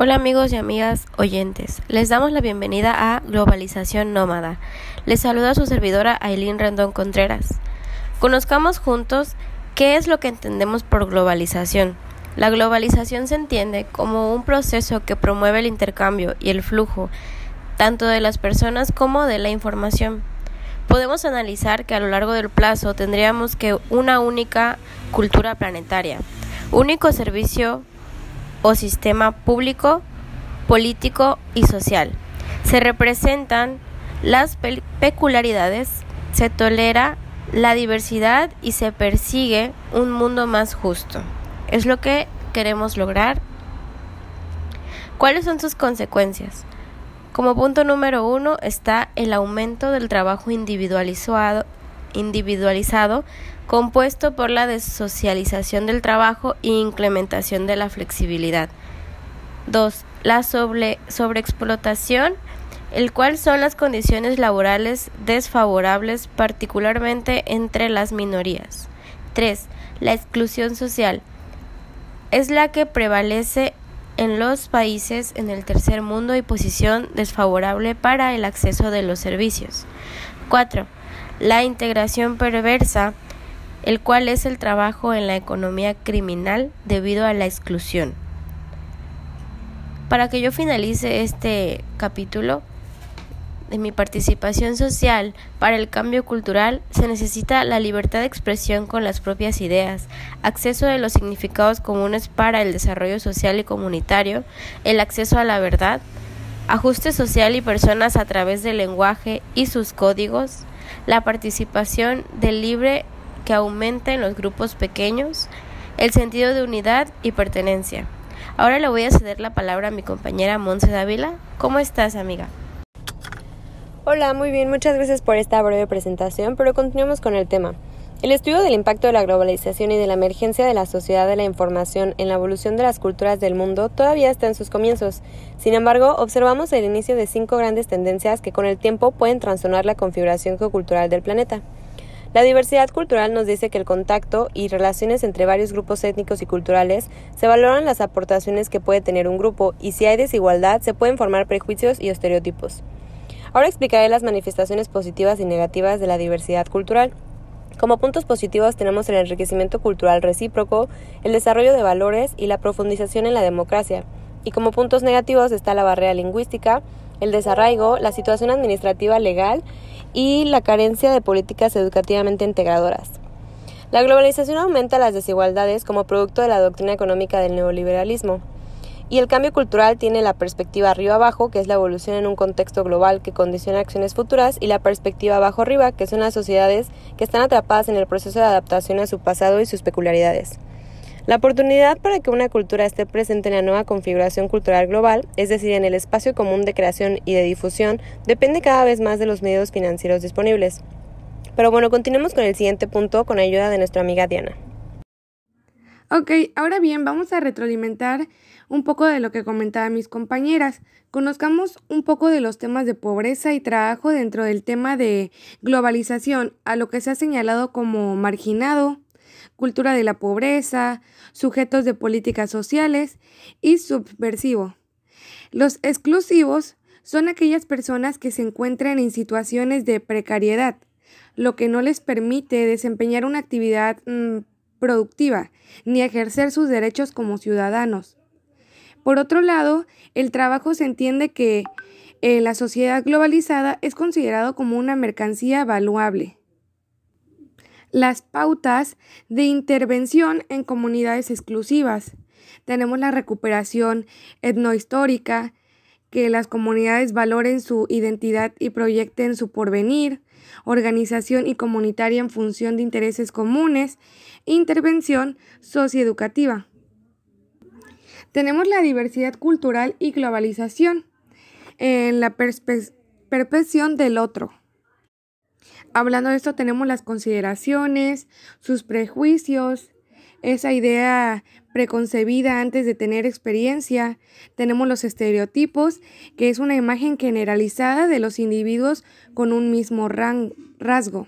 Hola amigos y amigas oyentes, les damos la bienvenida a Globalización Nómada. Les saluda su servidora Aileen Rendón Contreras. Conozcamos juntos qué es lo que entendemos por globalización. La globalización se entiende como un proceso que promueve el intercambio y el flujo tanto de las personas como de la información. Podemos analizar que a lo largo del plazo tendríamos que una única cultura planetaria, único servicio o sistema público, político y social. Se representan las peculiaridades, se tolera la diversidad y se persigue un mundo más justo. Es lo que queremos lograr. ¿Cuáles son sus consecuencias? Como punto número uno está el aumento del trabajo individualizado, individualizado compuesto por la desocialización del trabajo e implementación de la flexibilidad. 2. La sobre, sobreexplotación, el cual son las condiciones laborales desfavorables particularmente entre las minorías. 3. La exclusión social es la que prevalece en los países en el tercer mundo y posición desfavorable para el acceso de los servicios. 4. La integración perversa el cual es el trabajo en la economía criminal debido a la exclusión. Para que yo finalice este capítulo de mi participación social para el cambio cultural, se necesita la libertad de expresión con las propias ideas, acceso de los significados comunes para el desarrollo social y comunitario, el acceso a la verdad, ajuste social y personas a través del lenguaje y sus códigos, la participación del libre que aumenta en los grupos pequeños el sentido de unidad y pertenencia. Ahora le voy a ceder la palabra a mi compañera Monse Dávila. ¿Cómo estás, amiga? Hola, muy bien, muchas gracias por esta breve presentación, pero continuamos con el tema. El estudio del impacto de la globalización y de la emergencia de la sociedad de la información en la evolución de las culturas del mundo todavía está en sus comienzos. Sin embargo, observamos el inicio de cinco grandes tendencias que con el tiempo pueden transformar la configuración geocultural del planeta. La diversidad cultural nos dice que el contacto y relaciones entre varios grupos étnicos y culturales se valoran las aportaciones que puede tener un grupo y si hay desigualdad se pueden formar prejuicios y estereotipos. Ahora explicaré las manifestaciones positivas y negativas de la diversidad cultural. Como puntos positivos tenemos el enriquecimiento cultural recíproco, el desarrollo de valores y la profundización en la democracia. Y como puntos negativos está la barrera lingüística, el desarraigo, la situación administrativa legal y la carencia de políticas educativamente integradoras. La globalización aumenta las desigualdades como producto de la doctrina económica del neoliberalismo. Y el cambio cultural tiene la perspectiva arriba-abajo, que es la evolución en un contexto global que condiciona acciones futuras, y la perspectiva abajo-arriba, que son las sociedades que están atrapadas en el proceso de adaptación a su pasado y sus peculiaridades. La oportunidad para que una cultura esté presente en la nueva configuración cultural global, es decir, en el espacio común de creación y de difusión, depende cada vez más de los medios financieros disponibles. Pero bueno, continuemos con el siguiente punto con ayuda de nuestra amiga Diana. Ok, ahora bien, vamos a retroalimentar un poco de lo que comentaban mis compañeras. Conozcamos un poco de los temas de pobreza y trabajo dentro del tema de globalización, a lo que se ha señalado como marginado, cultura de la pobreza, sujetos de políticas sociales y subversivo. Los exclusivos son aquellas personas que se encuentran en situaciones de precariedad, lo que no les permite desempeñar una actividad mm, productiva ni ejercer sus derechos como ciudadanos. Por otro lado, el trabajo se entiende que en la sociedad globalizada es considerado como una mercancía valuable las pautas de intervención en comunidades exclusivas. Tenemos la recuperación etnohistórica, que las comunidades valoren su identidad y proyecten su porvenir, organización y comunitaria en función de intereses comunes, intervención socioeducativa. Tenemos la diversidad cultural y globalización en la percepción del otro. Hablando de esto tenemos las consideraciones, sus prejuicios, esa idea preconcebida antes de tener experiencia. Tenemos los estereotipos, que es una imagen generalizada de los individuos con un mismo rasgo.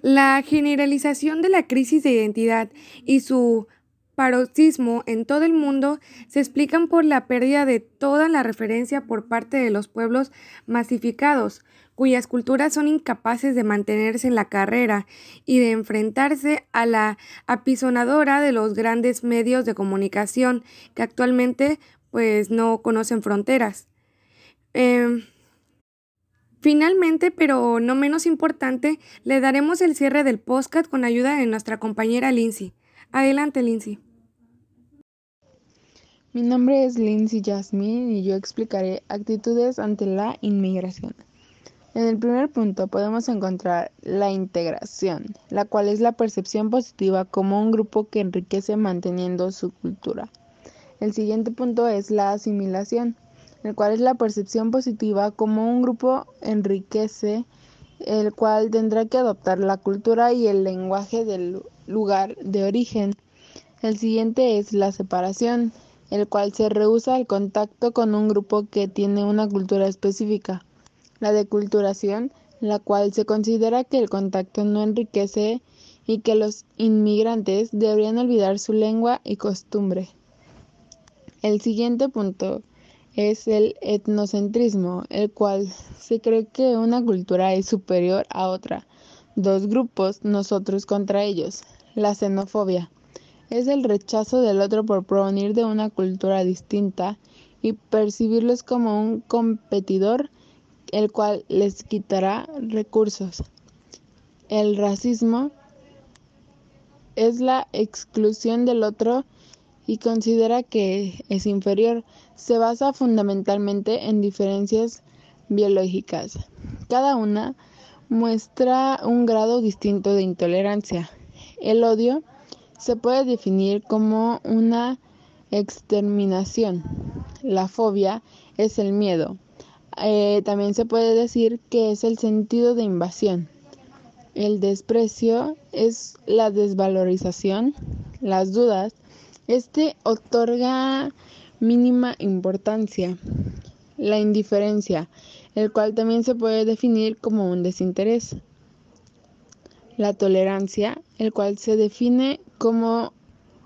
La generalización de la crisis de identidad y su paroxismo en todo el mundo se explican por la pérdida de toda la referencia por parte de los pueblos masificados, cuyas culturas son incapaces de mantenerse en la carrera y de enfrentarse a la apisonadora de los grandes medios de comunicación que actualmente pues no conocen fronteras. Em, finalmente, pero no menos importante, le daremos el cierre del podcast con ayuda de nuestra compañera Lindsay. Adelante, Lindsay. Mi nombre es Lindsay Jasmine y yo explicaré actitudes ante la inmigración. En el primer punto podemos encontrar la integración, la cual es la percepción positiva como un grupo que enriquece manteniendo su cultura. El siguiente punto es la asimilación, el cual es la percepción positiva como un grupo enriquece, el cual tendrá que adoptar la cultura y el lenguaje del lugar de origen. El siguiente es la separación, el cual se rehúsa el contacto con un grupo que tiene una cultura específica. La deculturación, la cual se considera que el contacto no enriquece y que los inmigrantes deberían olvidar su lengua y costumbre. El siguiente punto es el etnocentrismo, el cual se cree que una cultura es superior a otra. Dos grupos, nosotros contra ellos. La xenofobia es el rechazo del otro por provenir de una cultura distinta y percibirlos como un competidor el cual les quitará recursos. El racismo es la exclusión del otro y considera que es inferior. Se basa fundamentalmente en diferencias biológicas. Cada una muestra un grado distinto de intolerancia. El odio se puede definir como una exterminación. La fobia es el miedo. Eh, también se puede decir que es el sentido de invasión. El desprecio es la desvalorización. Las dudas, este otorga mínima importancia. La indiferencia, el cual también se puede definir como un desinterés. La tolerancia, el cual se define como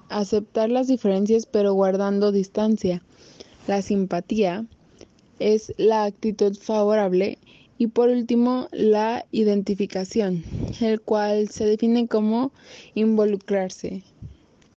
aceptar las diferencias pero guardando distancia. La simpatía, es la actitud favorable y por último la identificación, el cual se define como involucrarse.